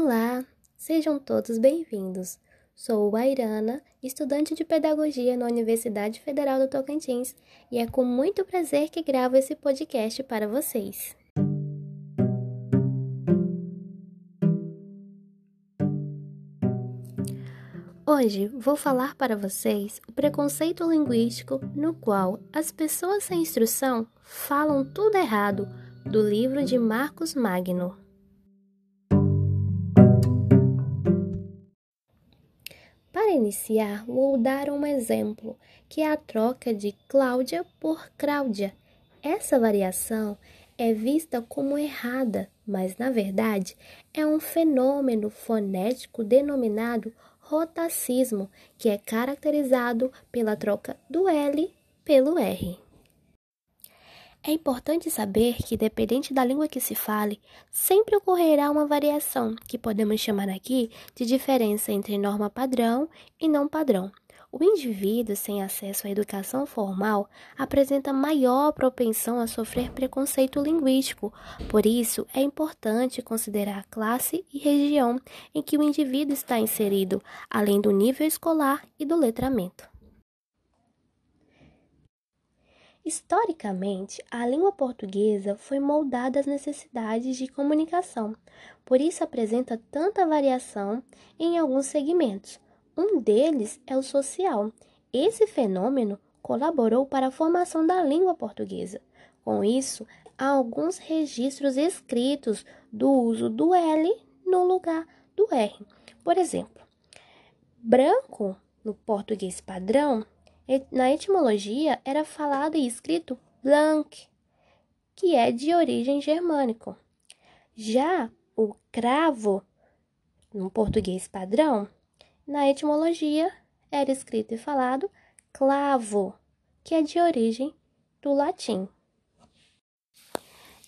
Olá, sejam todos bem-vindos. Sou Airana, estudante de Pedagogia na Universidade Federal do Tocantins, e é com muito prazer que gravo esse podcast para vocês. Hoje vou falar para vocês o preconceito linguístico no qual as pessoas sem instrução falam tudo errado, do livro de Marcos Magno. Iniciar, vou dar um exemplo, que é a troca de Cláudia por Cláudia. Essa variação é vista como errada, mas na verdade é um fenômeno fonético denominado rotacismo, que é caracterizado pela troca do L pelo R. É importante saber que, dependente da língua que se fale, sempre ocorrerá uma variação, que podemos chamar aqui de diferença entre norma padrão e não padrão. O indivíduo sem acesso à educação formal apresenta maior propensão a sofrer preconceito linguístico. Por isso, é importante considerar a classe e região em que o indivíduo está inserido, além do nível escolar e do letramento. Historicamente, a língua portuguesa foi moldada às necessidades de comunicação, por isso apresenta tanta variação em alguns segmentos. Um deles é o social. Esse fenômeno colaborou para a formação da língua portuguesa. Com isso, há alguns registros escritos do uso do L no lugar do R. Por exemplo, branco no português padrão, na etimologia era falado e escrito blanc, que é de origem germânico. Já o cravo no português padrão na etimologia, era escrito e falado clavo, que é de origem do latim.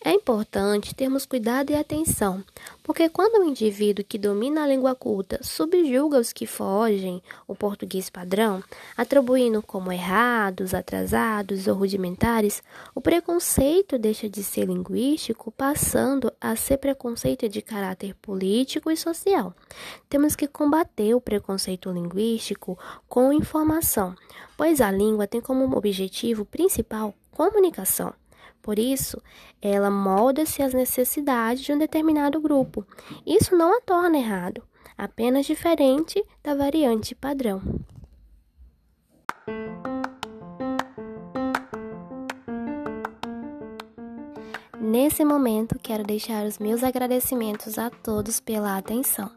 É importante termos cuidado e atenção, porque quando o indivíduo que domina a língua culta subjuga os que fogem o português padrão, atribuindo como errados, atrasados ou rudimentares, o preconceito deixa de ser linguístico, passando a ser preconceito de caráter político e social. Temos que combater o preconceito linguístico com informação, pois a língua tem como objetivo principal comunicação. Por isso, ela molda-se às necessidades de um determinado grupo. Isso não a torna errado, apenas diferente da variante padrão. Nesse momento, quero deixar os meus agradecimentos a todos pela atenção.